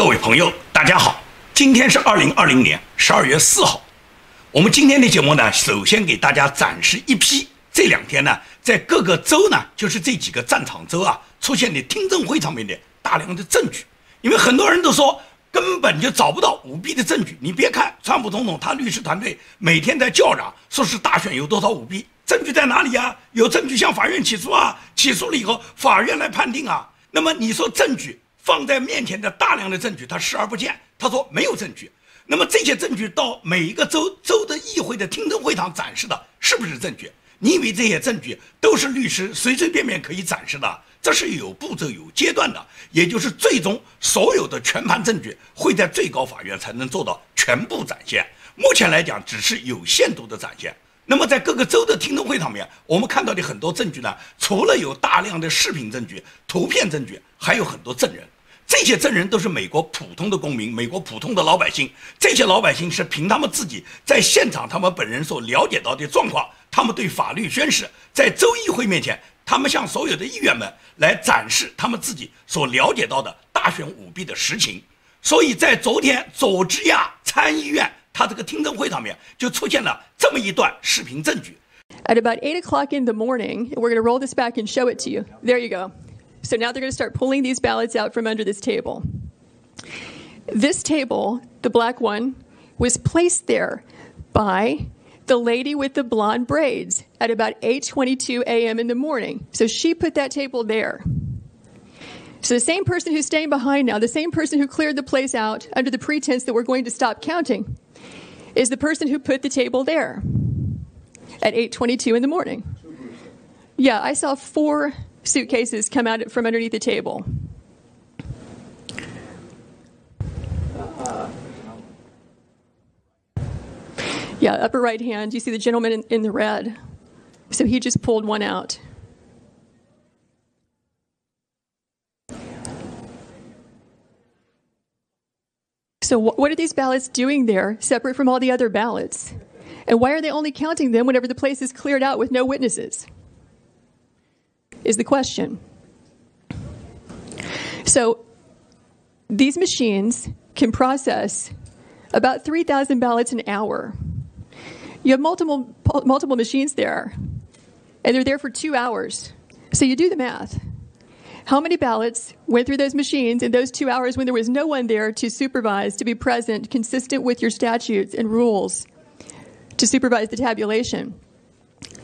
各位朋友，大家好，今天是二零二零年十二月四号。我们今天的节目呢，首先给大家展示一批这两天呢，在各个州呢，就是这几个战场州啊，出现的听证会上面的大量的证据。因为很多人都说根本就找不到舞弊的证据。你别看川普总统他律师团队每天在叫嚷，说是大选有多少舞弊，证据在哪里啊？有证据向法院起诉啊，起诉了以后法院来判定啊。那么你说证据放在面前的大量的证据，他视而不见，他说没有证据。那么这些证据到每一个州州的议会的听证会上展示的，是不是证据？你以为这些证据都是律师随随便便可以展示的？这是有步骤、有阶段的，也就是最终所有的全盘证据会在最高法院才能做到全部展现。目前来讲，只是有限度的展现。那么在各个州的听证会上面，我们看到的很多证据呢，除了有大量的视频证据、图片证据，还有很多证人。这些证人都是美国普通的公民，美国普通的老百姓。这些老百姓是凭他们自己在现场他们本人所了解到的状况，他们对法律宣誓，在州议会面前，他们向所有的议员们来展示他们自己所了解到的大选舞弊的实情。所以在昨天佐治亚参议院他这个听证会上面就出现了这么一段视频证据。At about eight o'clock in the morning, we're going to roll this back and show it to you. There you go. So now they're going to start pulling these ballots out from under this table. This table, the black one, was placed there by the lady with the blonde braids at about 8:22 a.m. in the morning. So she put that table there. So the same person who's staying behind now, the same person who cleared the place out under the pretense that we're going to stop counting, is the person who put the table there at 8:22 in the morning. Yeah, I saw four suitcases come out from underneath the table. Yeah, upper right hand, you see the gentleman in, in the red. So he just pulled one out. So, what are these ballots doing there, separate from all the other ballots? And why are they only counting them whenever the place is cleared out with no witnesses? Is the question. So these machines can process about 3,000 ballots an hour. You have multiple, multiple machines there, and they're there for two hours. So you do the math. How many ballots went through those machines in those two hours when there was no one there to supervise, to be present, consistent with your statutes and rules, to supervise the tabulation?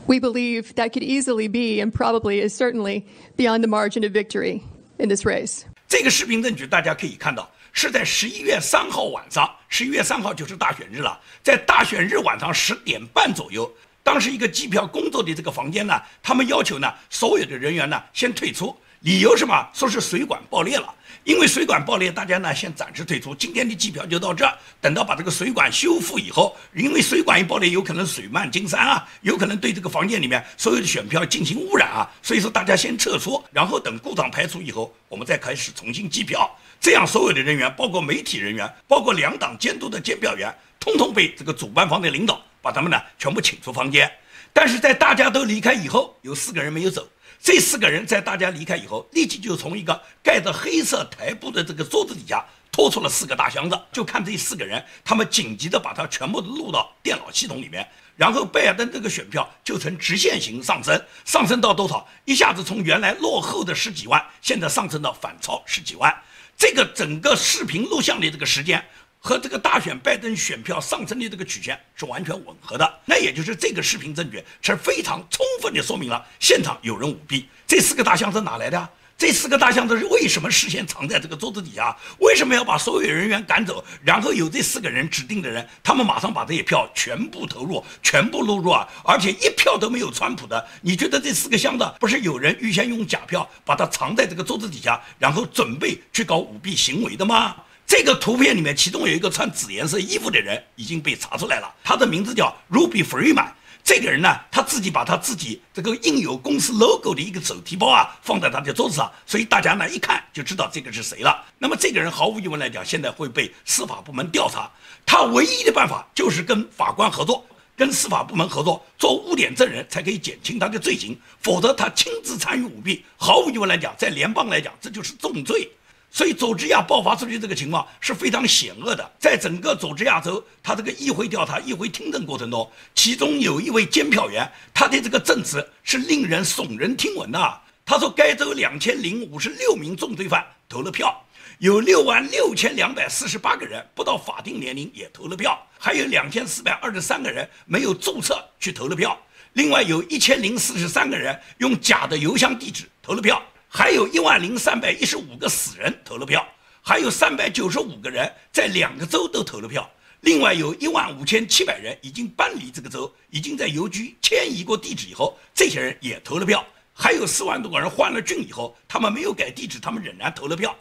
We believe that could easily be and probably is certainly beyond the margin of victory in this race. 这个视频证据大家可以看到，是在十一月三号晚上，十一月三号就是大选日了，在大选日晚上十点半左右，当时一个机票工作的这个房间呢，他们要求呢，所有的人员呢先退出，理由什么？说是水管爆裂了。因为水管爆裂，大家呢先暂时退出。今天的计票就到这儿，等到把这个水管修复以后，因为水管一爆裂，有可能水漫金山啊，有可能对这个房间里面所有的选票进行污染啊。所以说大家先撤出，然后等故障排除以后，我们再开始重新计票。这样所有的人员，包括媒体人员，包括两党监督的监票员，通通被这个主办方的领导把他们呢全部请出房间。但是在大家都离开以后，有四个人没有走。这四个人在大家离开以后，立即就从一个盖着黑色台布的这个桌子底下拖出了四个大箱子。就看这四个人，他们紧急的把它全部录到电脑系统里面，然后拜登这个选票就呈直线型上升，上升到多少？一下子从原来落后的十几万，现在上升到反超十几万。这个整个视频录像的这个时间。和这个大选拜登选票上升的这个曲线是完全吻合的，那也就是这个视频证据是非常充分的说明了现场有人舞弊。这四个大箱子哪来的？这四个大箱子是为什么事先藏在这个桌子底下？为什么要把所有人员赶走？然后有这四个人指定的人，他们马上把这些票全部投入，全部录入啊！而且一票都没有川普的。你觉得这四个箱子不是有人预先用假票把它藏在这个桌子底下，然后准备去搞舞弊行为的吗？这个图片里面，其中有一个穿紫颜色衣服的人已经被查出来了，他的名字叫 Ruby Freeman。这个人呢，他自己把他自己这个印有公司 logo 的一个手提包啊放在他的桌子上，所以大家呢一看就知道这个是谁了。那么这个人毫无疑问来讲，现在会被司法部门调查。他唯一的办法就是跟法官合作，跟司法部门合作做污点证人，才可以减轻他的罪行。否则他亲自参与舞弊，毫无疑问来讲，在联邦来讲这就是重罪。所以佐治亚爆发出去这个情况是非常险恶的。在整个佐治亚州，他这个议会调查、议会听证过程中，其中有一位监票员，他的这个证词是令人耸人听闻的。他说，该州两千零五十六名重罪犯投了票，有六万六千两百四十八个人不到法定年龄也投了票，还有两千四百二十三个人没有注册去投了票。另外有一千零四十三个人用假的邮箱地址投了票，还有一万零三百一十五个死人投了票，还有三百九十五个人在两个州都投了票。另外有一万五千七百人已经搬离这个州，已经在邮局迁移过地址以后，这些人也投了票。还有四万多个人换了郡以后，他们没有改地址，他们仍然投了票。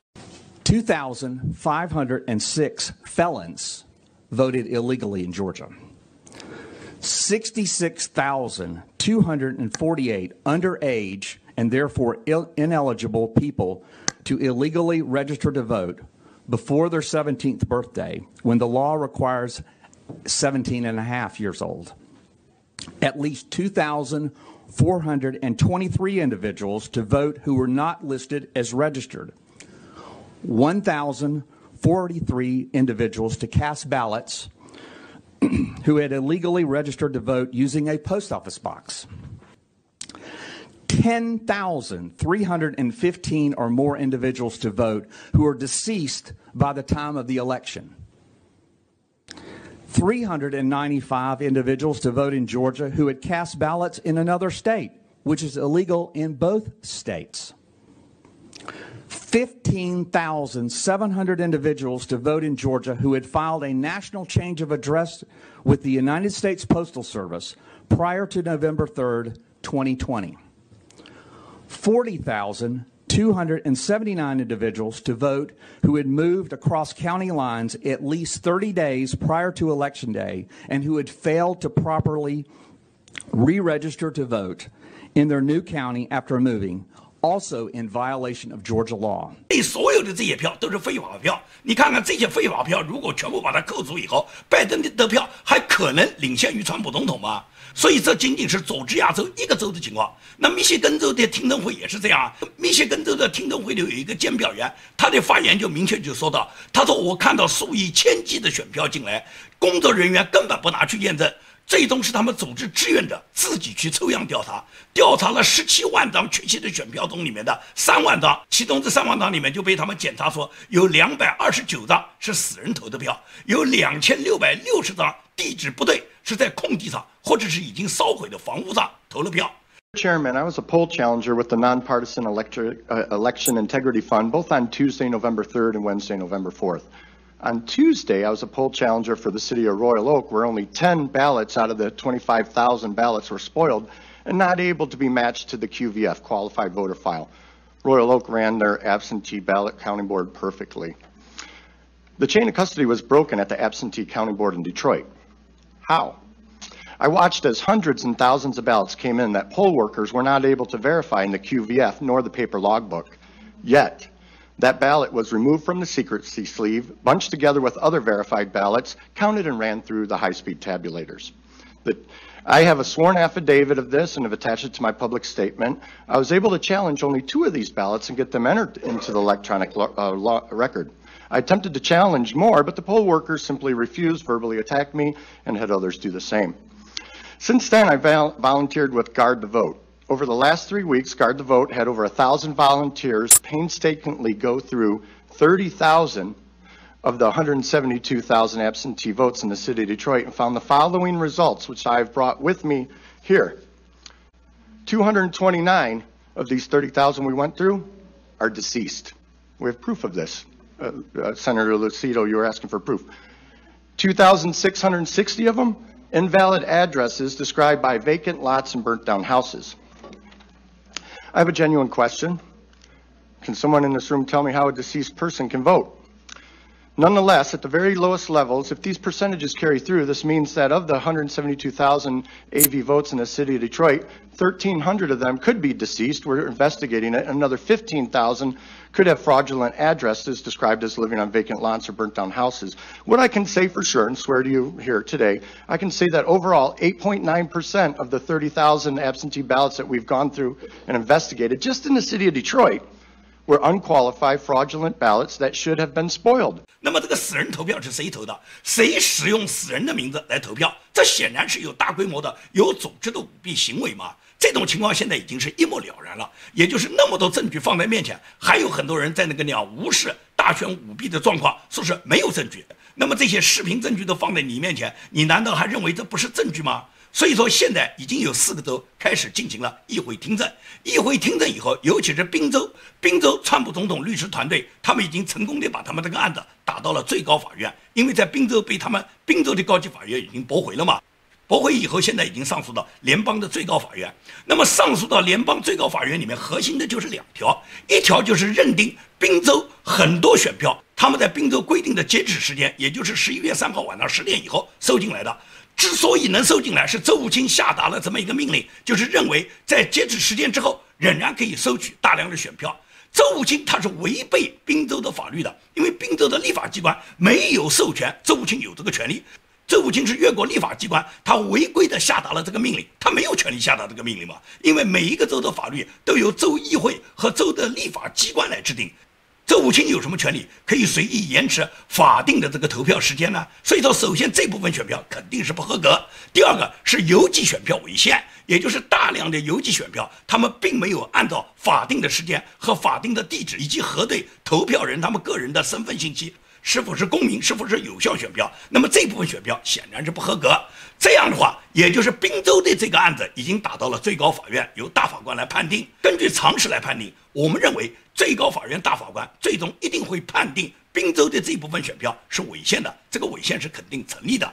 Two thousand five hundred and six felons voted illegally in Georgia. 66,248 underage and therefore Ill- ineligible people to illegally register to vote before their 17th birthday when the law requires 17 and a half years old. At least 2,423 individuals to vote who were not listed as registered. 1,043 individuals to cast ballots who had illegally registered to vote using a post office box. 10,315 or more individuals to vote who are deceased by the time of the election. 395 individuals to vote in Georgia who had cast ballots in another state, which is illegal in both states. 15,700 individuals to vote in Georgia who had filed a national change of address with the United States Postal Service prior to November 3rd, 2020. 40,279 individuals to vote who had moved across county lines at least 30 days prior to Election Day and who had failed to properly re register to vote in their new county after moving, also in violation of Georgia law. 这所有的这些票都是非法票。你看看这些非法票，如果全部把它扣除以后，拜登的得票还可能领先于川普总统吗？所以这仅仅是佐治亚州一个州的情况。那密歇根州的听证会也是这样啊。密歇根州的听证会里有一个监票员，他的发言就明确就说到，他说我看到数以千计的选票进来，工作人员根本不拿去验证。最终是他们组织志愿者自己去抽样调查，调查了十七万张确切的选票中里面的三万张，其中这三万张里面就被他们检查说有两百二十九张是死人投的票，有两千六百六十张地址不对，是在空地上或者是已经烧毁的房屋上投了票。Chairman, I was a poll challenger with the Nonpartisan Electri- uh, Election Integrity Fund, both on Tuesday, November 3rd and Wednesday, November 4th. On Tuesday, I was a poll challenger for the city of Royal Oak, where only 10 ballots out of the 25,000 ballots were spoiled and not able to be matched to the QVF, qualified voter file. Royal Oak ran their absentee ballot counting board perfectly. The chain of custody was broken at the absentee counting board in Detroit. How? I watched as hundreds and thousands of ballots came in that poll workers were not able to verify in the QVF nor the paper logbook. Yet, that ballot was removed from the secrecy sleeve, bunched together with other verified ballots, counted and ran through the high-speed tabulators. The, I have a sworn affidavit of this and have attached it to my public statement. I was able to challenge only two of these ballots and get them entered into the electronic lo- uh, record. I attempted to challenge more, but the poll workers simply refused, verbally attacked me, and had others do the same. Since then, I vol- volunteered with Guard the Vote. Over the last three weeks, Guard the Vote had over a thousand volunteers painstakingly go through 30,000 of the 172,000 absentee votes in the city of Detroit and found the following results, which I've brought with me here. 229 of these 30,000 we went through are deceased. We have proof of this. Uh, uh, Senator Lucido, you were asking for proof. 2,660 of them, invalid addresses described by vacant lots and burnt down houses. I have a genuine question. Can someone in this room tell me how a deceased person can vote? Nonetheless, at the very lowest levels, if these percentages carry through, this means that of the 172,000 AV votes in the city of Detroit, 1,300 of them could be deceased. We're investigating it. Another 15,000 could have fraudulent addresses described as living on vacant lots or burnt down houses. What I can say for sure, and swear to you here today, I can say that overall, 8.9% of the 30,000 absentee ballots that we've gone through and investigated just in the city of Detroit were unqualified fraudulent ballots that should have been spoiled. 那么这个死人投票是谁投的？谁使用死人的名字来投票？这显然是有大规模的、有组织的舞弊行为嘛。这种情况现在已经是一目了然了。也就是那么多证据放在面前，还有很多人在那个那样无视大选舞弊的状况，说是没有证据。那么这些视频证据都放在你面前，你难道还认为这不是证据吗？所以说，现在已经有四个州开始进行了议会听证。议会听证以后，尤其是宾州，宾州川普总统律师团队，他们已经成功的把他们这个案子打到了最高法院，因为在宾州被他们宾州的高级法院已经驳回了嘛。驳回以后，现在已经上诉到联邦的最高法院。那么上诉到联邦最高法院里面，核心的就是两条，一条就是认定宾州很多选票，他们在宾州规定的截止时间，也就是十一月三号晚上十点以后收进来的。之所以能收进来，是周武清下达了这么一个命令，就是认为在截止时间之后仍然可以收取大量的选票。周武清他是违背滨州的法律的，因为滨州的立法机关没有授权周武清有这个权利。周武清是越过立法机关，他违规的下达了这个命令，他没有权利下达这个命令嘛？因为每一个州的法律都由州议会和州的立法机关来制定。周武清有什么权利可以随意延迟法定的这个投票时间呢？所以说，首先这部分选票肯定是不合格。第二个是邮寄选票违宪，也就是大量的邮寄选票，他们并没有按照法定的时间和法定的地址以及核对投票人他们个人的身份信息是否是公民，是否是有效选票。那么这部分选票显然是不合格。这样的话，也就是滨州的这个案子已经打到了最高法院，由大法官来判定。根据常识来判定，我们认为。最高法院大法官最终一定会判定宾州的这一部分选票是违宪的，这个违宪是肯定成立的。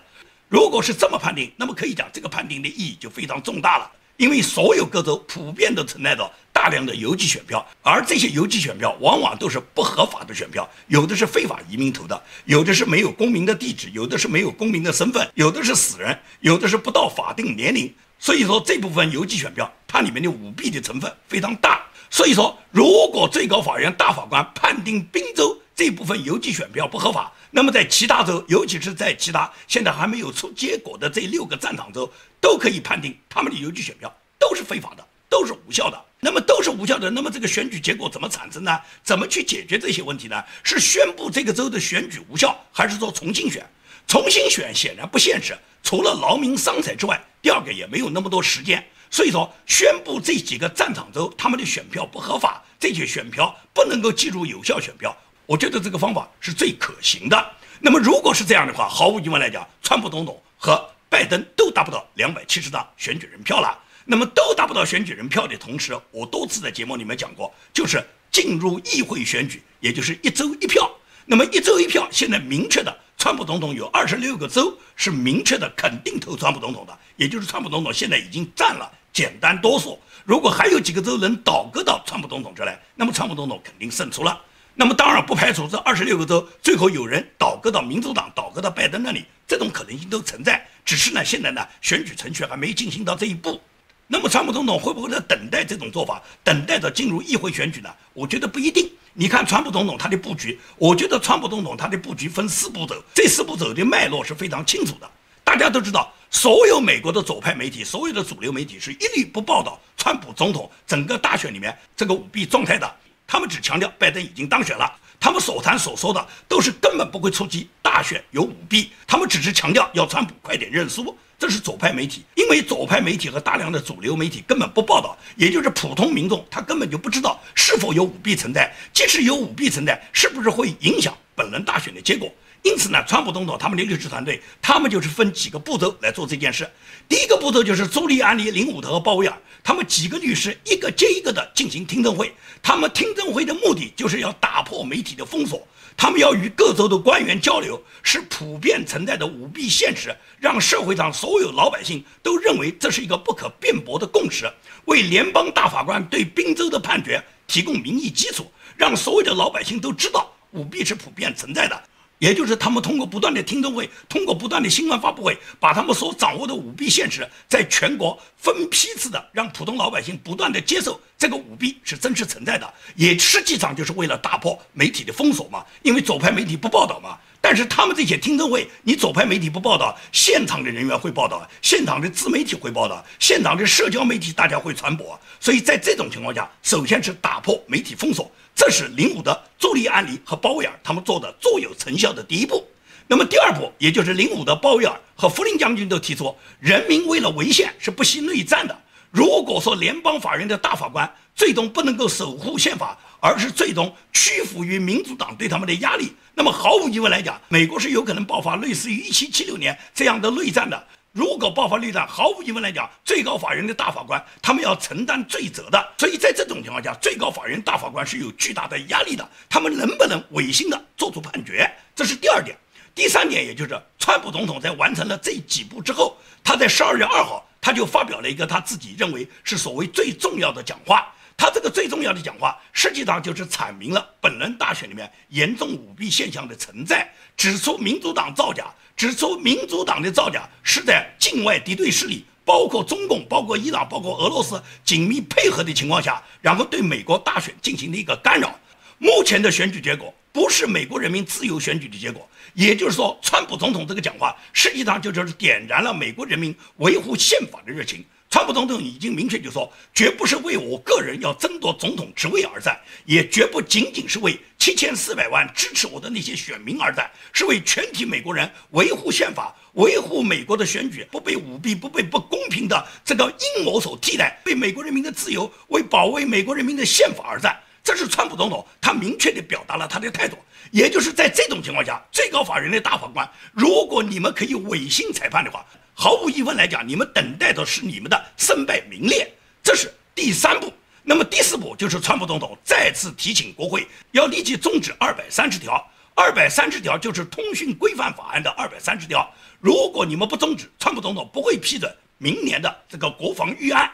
如果是这么判定，那么可以讲这个判定的意义就非常重大了，因为所有各州普遍都存在着大量的邮寄选票，而这些邮寄选票往往都是不合法的选票，有的是非法移民投的，有的是没有公民的地址，有的是没有公民的身份，有的是死人，有的是不到法定年龄。所以说这部分邮寄选票，它里面的舞弊的成分非常大。所以说，如果最高法院大法官判定宾州这部分邮寄选票不合法，那么在其他州，尤其是在其他现在还没有出结果的这六个战场州，都可以判定他们的邮寄选票都是非法的，都是无效的。那么都是无效的，那么这个选举结果怎么产生呢？怎么去解决这些问题呢？是宣布这个州的选举无效，还是说重新选？重新选显然不现实，除了劳民伤财之外，第二个也没有那么多时间。所以说，宣布这几个战场州他们的选票不合法，这些选票不能够计入有效选票，我觉得这个方法是最可行的。那么，如果是这样的话，毫无疑问来讲，川普总统和拜登都达不到两百七十张选举人票了。那么，都达不到选举人票的同时，我多次在节目里面讲过，就是进入议会选举，也就是一周一票。那么，一周一票，现在明确的。川普总统有二十六个州是明确的肯定投川普总统的，也就是川普总统现在已经占了简单多数。如果还有几个州能倒戈到川普总统这来，那么川普总统肯定胜出了。那么当然不排除这二十六个州最后有人倒戈到民主党、倒戈到拜登那里，这种可能性都存在。只是呢，现在呢选举程序还没进行到这一步。那么川普总统会不会在等待这种做法，等待着进入议会选举呢？我觉得不一定。你看川普总统他的布局，我觉得川普总统他的布局分四步走，这四步走的脉络是非常清楚的。大家都知道，所有美国的左派媒体，所有的主流媒体是一律不报道川普总统整个大选里面这个舞弊状态的，他们只强调拜登已经当选了，他们所谈所说的都是根本不会触及大选有舞弊，他们只是强调要川普快点认输。这是左派媒体，因为左派媒体和大量的主流媒体根本不报道，也就是普通民众他根本就不知道是否有舞弊存在，即使有舞弊存在，是不是会影响本轮大选的结果？因此呢，川普总统他们的律师团队，他们就是分几个步骤来做这件事。第一个步骤就是朱利安尼、林伍德和鲍威尔，他们几个律师一个接一个的进行听证会，他们听证会的目的就是要打破媒体的封锁。他们要与各州的官员交流，使普遍存在的舞弊现实，让社会上所有老百姓都认为这是一个不可辩驳的共识，为联邦大法官对宾州的判决提供民意基础，让所有的老百姓都知道舞弊是普遍存在的。也就是他们通过不断的听证会，通过不断的新闻发布会，把他们所掌握的舞弊现实，在全国分批次的让普通老百姓不断的接受这个舞弊是真实存在的，也实际上就是为了打破媒体的封锁嘛。因为左派媒体不报道嘛，但是他们这些听证会，你左派媒体不报道，现场的人员会报道，现场的自媒体会报道，现场的社交媒体大家会传播。所以在这种情况下，首先是打破媒体封锁。这是林伍德、朱利安尼和鲍威尔他们做的最有成效的第一步。那么第二步，也就是林伍德、鲍威尔和弗林将军都提出，人民为了违宪是不惜内战的。如果说联邦法院的大法官最终不能够守护宪法，而是最终屈服于民主党对他们的压力，那么毫无疑问来讲，美国是有可能爆发类似于1776年这样的内战的。如果爆发内战，毫无疑问来讲，最高法院的大法官他们要承担罪责的。所以在这种情况下，最高法院大法官是有巨大的压力的。他们能不能违心的做出判决，这是第二点。第三点，也就是川普总统在完成了这几步之后，他在十二月二号，他就发表了一个他自己认为是所谓最重要的讲话。他这个最重要的讲话，实际上就是阐明了本轮大选里面严重舞弊现象的存在，指出民主党造假，指出民主党的造假是在境外敌对势力，包括中共、包括伊朗、包括俄罗斯紧密配合的情况下，然后对美国大选进行的一个干扰。目前的选举结果不是美国人民自由选举的结果。也就是说，川普总统这个讲话，实际上就就是点燃了美国人民维护宪法的热情。川普总统已经明确就说，绝不是为我个人要争夺总统职位而战，也绝不仅仅是为七千四百万支持我的那些选民而战，是为全体美国人维护宪法，维护美国的选举不被舞弊、不被不公平的这个阴谋所替代，为美国人民的自由，为保卫美国人民的宪法而战。这是川普总统，他明确地表达了他的态度。也就是在这种情况下，最高法院的大法官，如果你们可以违心裁判的话，毫无疑问来讲，你们等待的是你们的身败名裂。这是第三步。那么第四步就是川普总统再次提请国会要立即终止二百三十条。二百三十条就是通讯规范法案的二百三十条。如果你们不终止，川普总统不会批准明年的这个国防预案。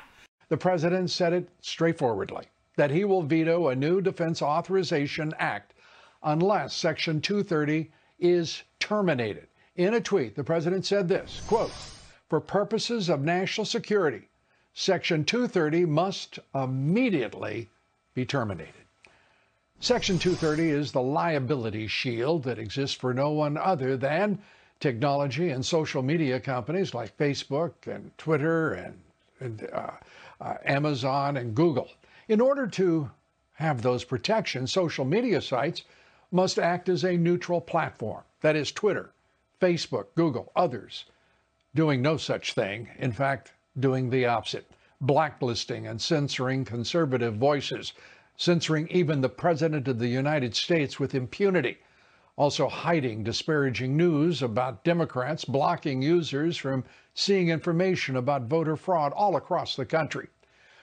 The president said it straightforwardly. that he will veto a new Defense Authorization Act unless Section 230 is terminated. In a tweet, the president said this quote, For purposes of national security, Section 230 must immediately be terminated. Section 230 is the liability shield that exists for no one other than technology and social media companies like Facebook and Twitter and, and uh, uh, Amazon and Google. In order to have those protections, social media sites must act as a neutral platform. That is, Twitter, Facebook, Google, others doing no such thing. In fact, doing the opposite, blacklisting and censoring conservative voices, censoring even the President of the United States with impunity, also hiding disparaging news about Democrats, blocking users from seeing information about voter fraud all across the country.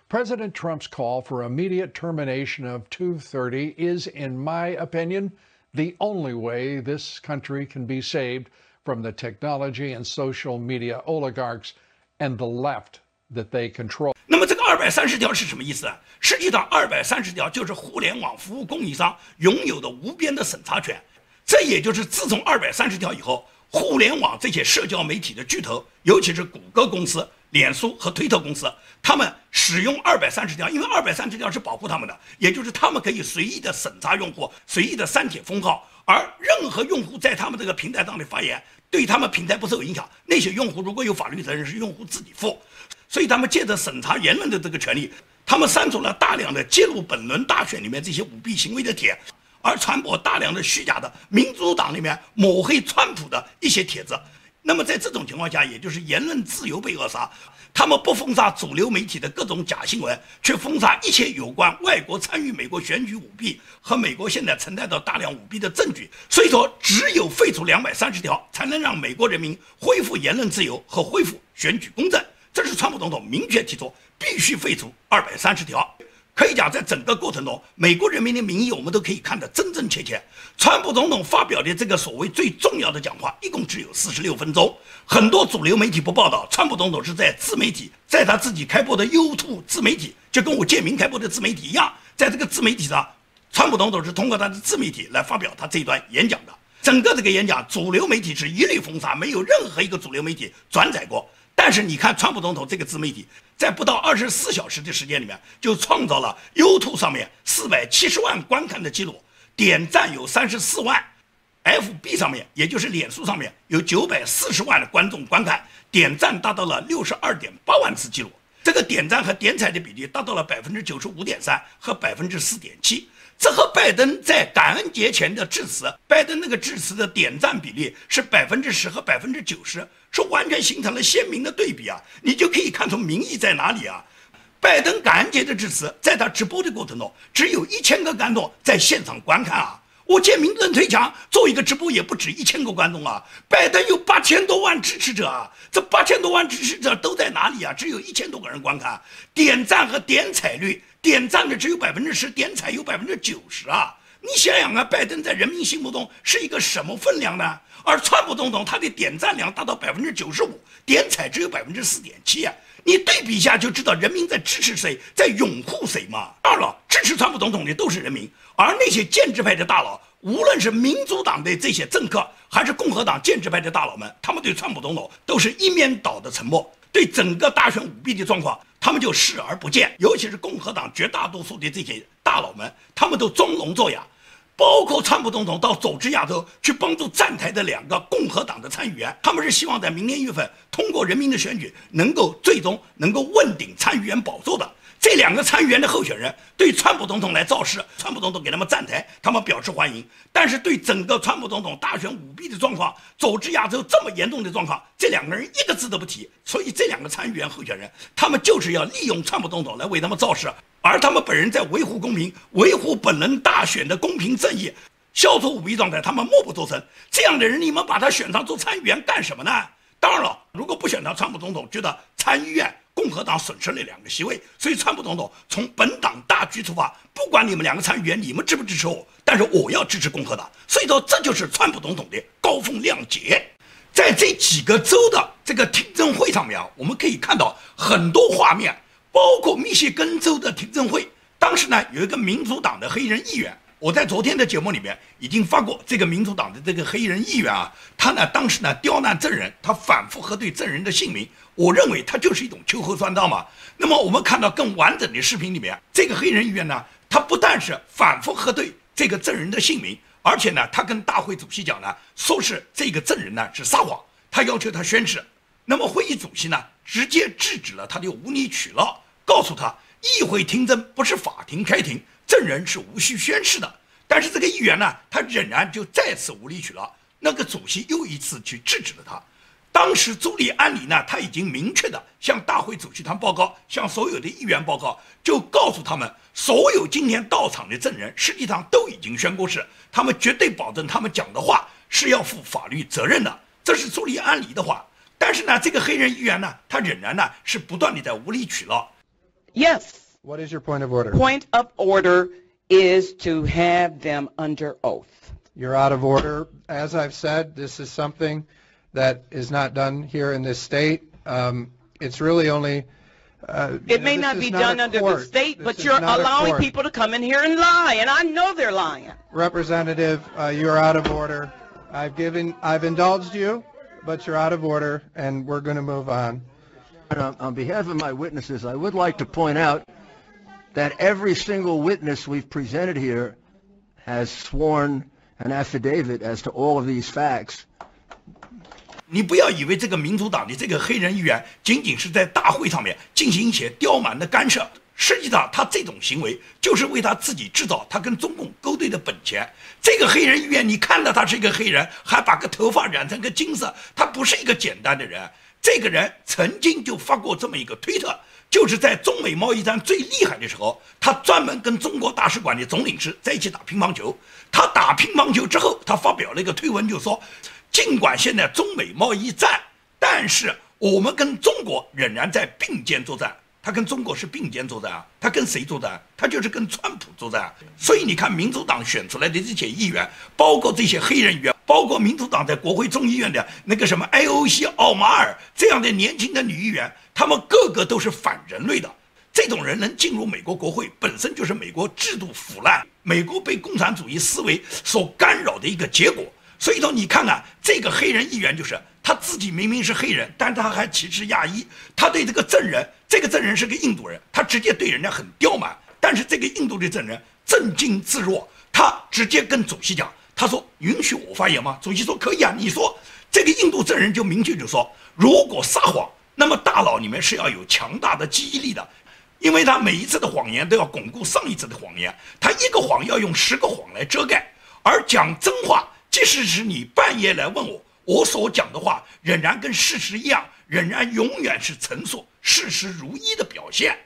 President Trump's call for immediate termination of 230 is, in my opinion, the only way this country can be saved from the technology and social media oligarchs and the left that they control. 那么这个二百三十条是什么意思啊？实际上，二百三十条就是互联网服务供应商拥有的无边的审查权。这也就是自从二百三十条以后，互联网这些社交媒体的巨头，尤其是谷歌公司、脸书和推特公司，他们使用二百三十条，因为二百三十条是保护他们的，也就是他们可以随意的审查用户，随意的删帖封号，而任何用户在他们这个平台上的发言，对他们平台不受影响。那些用户如果有法律责任，是用户自己负。所以他们借着审查言论的这个权利，他们删除了大量的揭露本轮大选里面这些舞弊行为的帖，而传播大量的虚假的民主党里面抹黑川普的一些帖子。那么在这种情况下，也就是言论自由被扼杀。他们不封杀主流媒体的各种假新闻，却封杀一切有关外国参与美国选举舞弊和美国现在存在的大量舞弊的证据。所以说，只有废除两百三十条，才能让美国人民恢复言论自由和恢复选举公正。这是川普总统明确提出，必须废除二百三十条。可以讲，在整个过程中，美国人民的民意我们都可以看得真真切切。川普总统发表的这个所谓最重要的讲话，一共只有四十六分钟。很多主流媒体不报道，川普总统是在自媒体，在他自己开播的 YouTube 自媒体，就跟我建明开播的自媒体一样，在这个自媒体上，川普总统是通过他的自媒体来发表他这一段演讲的。整个这个演讲，主流媒体是一律封杀，没有任何一个主流媒体转载过。但是你看，川普总统这个自媒体，在不到二十四小时的时间里面，就创造了 YouTube 上面四百七十万观看的记录，点赞有三十四万；FB 上面，也就是脸书上面有九百四十万的观众观看，点赞达到了六十二点八万次记录。这个点赞和点彩的比例达到了百分之九十五点三和百分之四点七。这和拜登在感恩节前的致辞，拜登那个致辞的点赞比例是百分之十和百分之九十，是完全形成了鲜明的对比啊！你就可以看出民意在哪里啊！拜登感恩节的致辞，在他直播的过程中，只有一千个观众在现场观看啊！我见民政推墙做一个直播也不止一千个观众啊，拜登有八千多万支持者啊，这八千多万支持者都在哪里啊？只有一千多个人观看，点赞和点彩率，点赞的只有百分之十，点彩有百分之九十啊！你想想啊，拜登在人民心目中是一个什么分量呢？而川普总统他的点赞量达到百分之九十五，点彩只有百分之四点七啊！你对比一下就知道人民在支持谁，在拥护谁嘛。二了，支持川普总统的都是人民，而那些建制派的大佬，无论是民主党的这些政客，还是共和党建制派的大佬们，他们对川普总统都是一面倒的沉默，对整个大选舞弊的状况，他们就视而不见。尤其是共和党绝大多数的这些大佬们，他们都装聋作哑。包括川普总统到佐治亚州去帮助站台的两个共和党的参议员，他们是希望在明年一月份通过人民的选举，能够最终能够问鼎参议员宝座的。这两个参议员的候选人对川普总统来造势，川普总统给他们站台，他们表示欢迎。但是对整个川普总统大选舞弊的状况，佐治亚州这么严重的状况，这两个人一个字都不提。所以这两个参议员候选人，他们就是要利用川普总统来为他们造势。而他们本人在维护公平、维护本轮大选的公平正义、消除舞弊状态，他们默不作声。这样的人，你们把他选上做参议员干什么呢？当然了，如果不选上，川普总统觉得参议院共和党损失了两个席位，所以川普总统从本党大局出发，不管你们两个参议员你们支不支持我，但是我要支持共和党。所以说，这就是川普总统的高风亮节。在这几个州的这个听证会上面啊，我们可以看到很多画面。包括密歇根州的听证会，当时呢有一个民主党的黑人议员，我在昨天的节目里面已经发过这个民主党的这个黑人议员啊，他呢当时呢刁难证人，他反复核对证人的姓名，我认为他就是一种秋后算账嘛。那么我们看到更完整的视频里面，这个黑人议员呢，他不但是反复核对这个证人的姓名，而且呢他跟大会主席讲呢，说是这个证人呢是撒谎，他要求他宣誓。那么会议主席呢直接制止了他的无理取闹。告诉他，议会听证不是法庭开庭，证人是无需宣誓的。但是这个议员呢，他仍然就再次无理取闹。那个主席又一次去制止了他。当时朱利安里呢，他已经明确的向大会主席团报告，向所有的议员报告，就告诉他们，所有今天到场的证人实际上都已经宣过誓，他们绝对保证他们讲的话是要负法律责任的。这是朱利安里的话。但是呢，这个黑人议员呢，他仍然呢是不断的在无理取闹。Yes. What is your point of order? Point of order is to have them under oath. You're out of order. As I've said, this is something that is not done here in this state. Um, it's really only. Uh, it may not be done under the state, this but you're allowing people to come in here and lie, and I know they're lying. Representative, uh, you're out of order. I've given, I've indulged you, but you're out of order, and we're going to move on. On behalf of my witnesses, I would like to point out that every single witness we've presented here has sworn an affidavit as to all of these facts. 你不要以为这个民主党的这个黑人议员仅仅是在大会上面进行一些刁蛮的干涉，实际上他这种行为就是为他自己制造他跟中共勾兑的本钱。这个黑人议员，你看到他是一个黑人，还把个头发染成个金色，他不是一个简单的人。这个人曾经就发过这么一个推特，就是在中美贸易战最厉害的时候，他专门跟中国大使馆的总领事在一起打乒乓球。他打乒乓球之后，他发表了一个推文，就说：尽管现在中美贸易战，但是我们跟中国仍然在并肩作战。他跟中国是并肩作战啊，他跟谁作战？他就是跟川普作战。所以你看，民主党选出来的这些议员，包括这些黑人议员，包括民主党在国会众议院的那个什么 I O C 奥马尔这样的年轻的女议员，他们个个都是反人类的。这种人能进入美国国会，本身就是美国制度腐烂、美国被共产主义思维所干扰的一个结果。所以说，你看看这个黑人议员，就是他自己明明是黑人，但他还歧视亚裔。他对这个证人，这个证人是个印度人，他直接对人家很刁蛮。但是这个印度的证人镇静自若，他直接跟主席讲，他说：“允许我发言吗？”主席说：“可以啊。”你说这个印度证人就明确就说：“如果撒谎，那么大脑里面是要有强大的记忆力的。”因为他每一次的谎言都要巩固上一次的谎言，他一个谎要用十个谎来遮盖。而讲真话，即使是你半夜来问我，我所讲的话仍然跟事实一样，仍然永远是陈述事实如一的表现。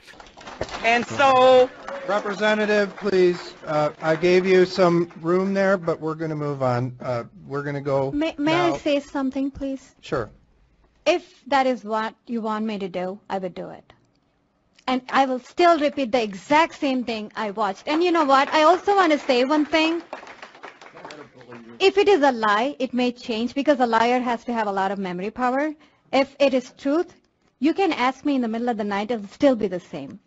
And so, Representative, please, uh, I gave you some room there, but we're going to move on. Uh, we're going to go. May, may now. I say something, please? Sure. If that is what you want me to do, I would do it. And I will still repeat the exact same thing I watched. And you know what? I also want to say one thing. If it is a lie, it may change because a liar has to have a lot of memory power. If it is truth, you can ask me in the middle of the night, it'll still be the same.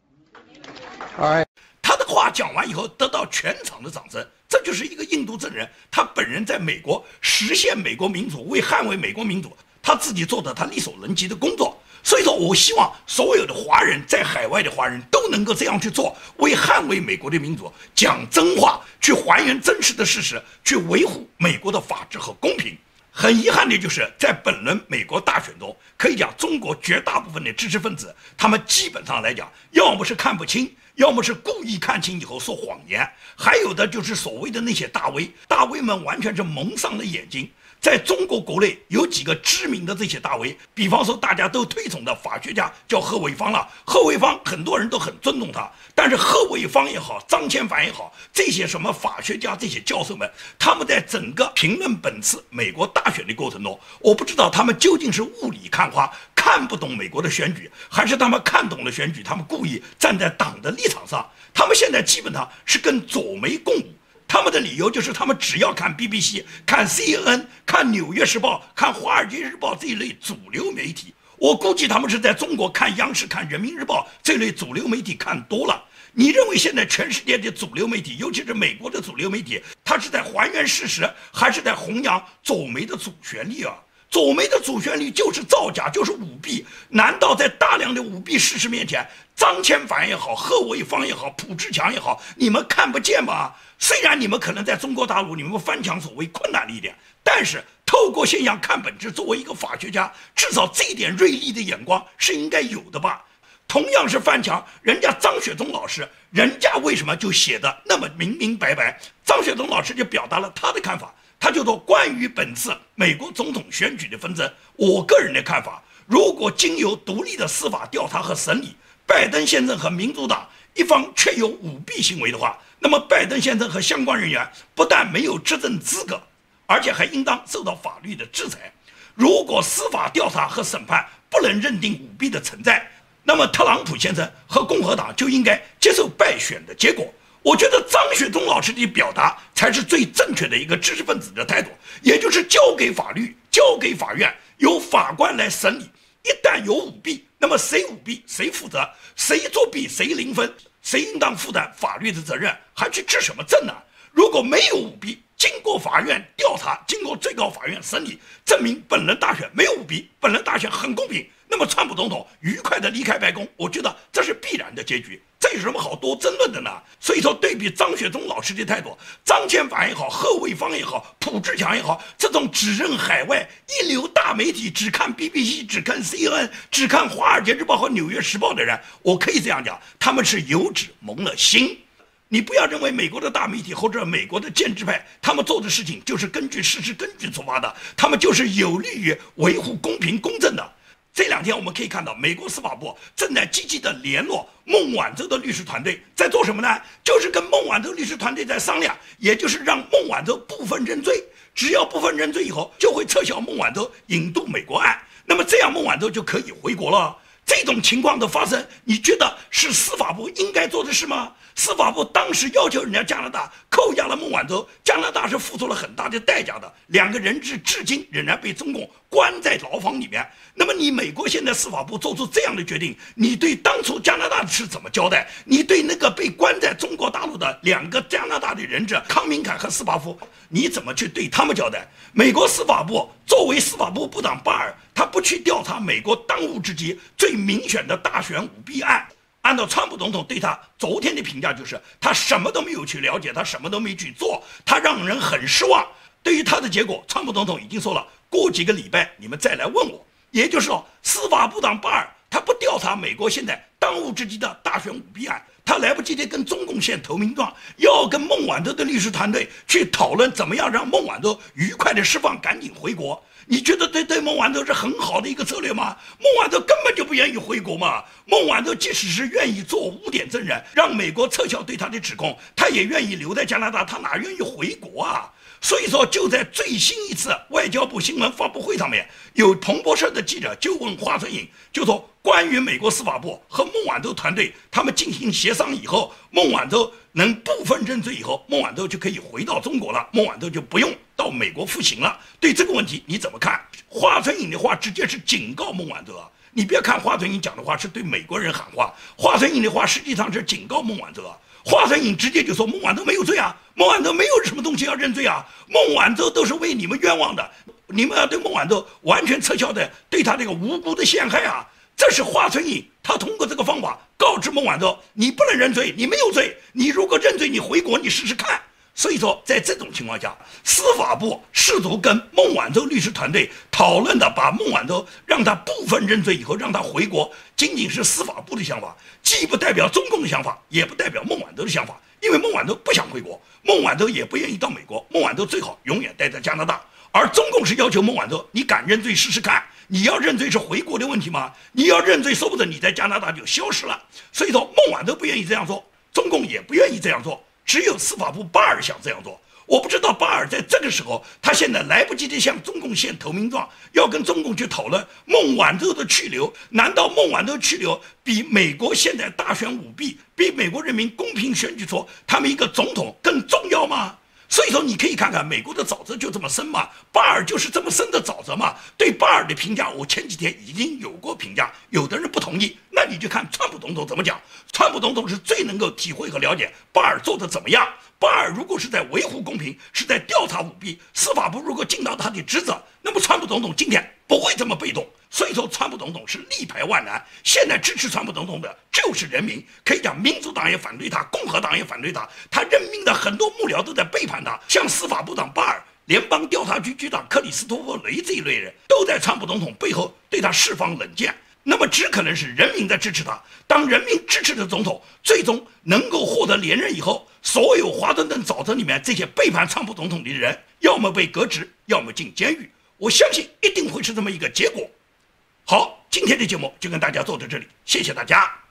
All right. 他的话讲完以后，得到全场的掌声。这就是一个印度证人，他本人在美国实现美国民主，为捍卫美国民主，他自己做的他力所能及的工作。 所以说我希望所有的华人在海外的华人都能够这样去做，为捍卫美国的民主，讲真话，去还原真实的事实，去维护美国的法治和公平。很遗憾的就是在本轮美国大选中，可以讲中国绝大部分的知识分子，他们基本上来讲，要么是看不清。要么是故意看清以后说谎言，还有的就是所谓的那些大 V，大 V 们完全是蒙上了眼睛。在中国国内有几个知名的这些大 V，比方说大家都推崇的法学家叫贺卫方了。贺卫方很多人都很尊重他，但是贺卫方也好，张千帆也好，这些什么法学家、这些教授们，他们在整个评论本次美国大选的过程中，我不知道他们究竟是雾里看花，看不懂美国的选举，还是他们看懂了选举，他们故意站在党的立场上。他们现在基本上是跟左媒共舞。他们的理由就是，他们只要看 BBC、看 CNN、看《纽约时报》、看《华尔街日报》这一类主流媒体。我估计他们是在中国看央视、看《人民日报》这类主流媒体看多了。你认为现在全世界的主流媒体，尤其是美国的主流媒体，它是在还原事实，还是在弘扬左媒的主旋律啊？左媒的主旋律就是造假，就是舞弊。难道在大量的舞弊事实面前，张千帆也好，贺卫方也好，卜志强也好，你们看不见吗？虽然你们可能在中国大陆，你们翻墙所谓困难了一点，但是透过现象看本质，作为一个法学家，至少这一点锐利的眼光是应该有的吧？同样是翻墙，人家张雪忠老师，人家为什么就写的那么明明白白？张雪忠老师就表达了他的看法，他就说关于本次美国总统选举的纷争，我个人的看法，如果经由独立的司法调查和审理，拜登先生和民主党一方确有舞弊行为的话。那么，拜登先生和相关人员不但没有执政资格，而且还应当受到法律的制裁。如果司法调查和审判不能认定舞弊的存在，那么特朗普先生和共和党就应该接受败选的结果。我觉得张雪忠老师的表达才是最正确的一个知识分子的态度，也就是交给法律，交给法院，由法官来审理。一旦有舞弊，那么谁舞弊谁负责，谁作弊谁零分。谁应当负担法律的责任？还去治什么证呢？如果没有舞弊，经过法院调查，经过最高法院审理，证明本人大选没有舞弊，本人大选很公平，那么川普总统愉快地离开白宫，我觉得这是必然的结局。这有什么好多争论的呢？所以说，对比张雪忠老师的态度，张千帆也好，贺卫方也好，卜志强也好，这种只认海外一流大媒体，只看 BBC，只看 CNN，只看《华尔街日报》和《纽约时报》的人，我可以这样讲，他们是有纸蒙了心。你不要认为美国的大媒体或者美国的建制派，他们做的事情就是根据事实根据出发的，他们就是有利于维护公平公正的。这两天我们可以看到，美国司法部正在积极的联络孟晚舟的律师团队，在做什么呢？就是跟孟晚舟律师团队在商量，也就是让孟晚舟部分认罪。只要部分认罪以后，就会撤销孟晚舟引渡美国案，那么这样孟晚舟就可以回国了。这种情况的发生，你觉得是司法部应该做的事吗？司法部当时要求人家加拿大扣押了孟晚舟，加拿大是付出了很大的代价的，两个人质至今仍然被中共关在牢房里面。那么你美国现在司法部做出这样的决定，你对当初加拿大是怎么交代？你对那个被关在中国大陆的两个加拿大的人质康明凯和斯巴夫，你怎么去对他们交代？美国司法部作为司法部部长巴尔，他不去调查美国当务之急最明显的大选舞弊案。按照川普总统对他昨天的评价，就是他什么都没有去了解，他什么都没去做，他让人很失望。对于他的结果，川普总统已经说了，过几个礼拜你们再来问我。也就是说，司法部长巴尔他不调查美国现在当务之急的大选舞弊案，他来不及的跟中共献投名状，要跟孟晚舟的律师团队去讨论怎么样让孟晚舟愉快的释放，赶紧回国。你觉得对对孟晚舟是很好的一个策略吗？孟晚舟根本就不愿意回国嘛。孟晚舟即使是愿意做污点证人，让美国撤销对他的指控，他也愿意留在加拿大，他哪愿意回国啊？所以说，就在最新一次外交部新闻发布会上面，有彭博社的记者就问华春莹，就说关于美国司法部和孟晚舟团队他们进行协商以后，孟晚舟能部分认罪以后，孟晚舟就可以回到中国了，孟晚舟就不用到美国服刑了。对这个问题你怎么看？华春莹的话直接是警告孟晚舟啊！你别看华春莹讲的话是对美国人喊话，华春莹的话实际上是警告孟晚舟啊。华春莹直接就说孟晚舟没有罪啊，孟晚舟没有什么东西要认罪啊，孟晚舟都是为你们冤枉的，你们要对孟晚舟完全撤销的对他这个无辜的陷害啊，这是华春莹他通过这个方法告知孟晚舟，你不能认罪，你没有罪，你如果认罪，你回国你试试看。所以说，在这种情况下，司法部试图跟孟晚舟律师团队讨论的，把孟晚舟让他部分认罪以后让他回国，仅仅是司法部的想法，既不代表中共的想法，也不代表孟晚舟的想法。因为孟晚舟不想回国，孟晚舟也不愿意到美国，孟晚舟最好永远待在加拿大。而中共是要求孟晚舟，你敢认罪试试看？你要认罪是回国的问题吗？你要认罪，说不准你在加拿大就消失了。所以说，孟晚舟不愿意这样做，中共也不愿意这样做。只有司法部巴尔想这样做，我不知道巴尔在这个时候，他现在来不及的向中共献投名状，要跟中共去讨论孟晚舟的去留。难道孟晚舟去留比美国现在大选舞弊，比美国人民公平选举出他们一个总统更重要吗？所以说，你可以看看美国的沼泽就这么深嘛，巴尔就是这么深的沼泽嘛。对巴尔的评价，我前几天已经有过评价，有的人不同意，那你就看川普总统怎么讲。川普总统是最能够体会和了解巴尔做的怎么样。巴尔如果是在维护公平，是在调查舞弊，司法部如果尽到他的职责，那么川普总统今天不会这么被动。所以说，川普总统是力排万难。现在支持川普总统的就是人民，可以讲民主党也反对他，共和党也反对他。他任命的很多幕僚都在背叛他，像司法部长巴尔、联邦调查局局长克里斯托弗雷这一类人，都在川普总统背后对他释放冷箭。那么，只可能是人民在支持他。当人民支持的总统最终能够获得连任以后，所有华盛顿沼泽里面这些背叛川普总统的人，要么被革职，要么进监狱。我相信一定会是这么一个结果。好，今天的节目就跟大家做到这里，谢谢大家。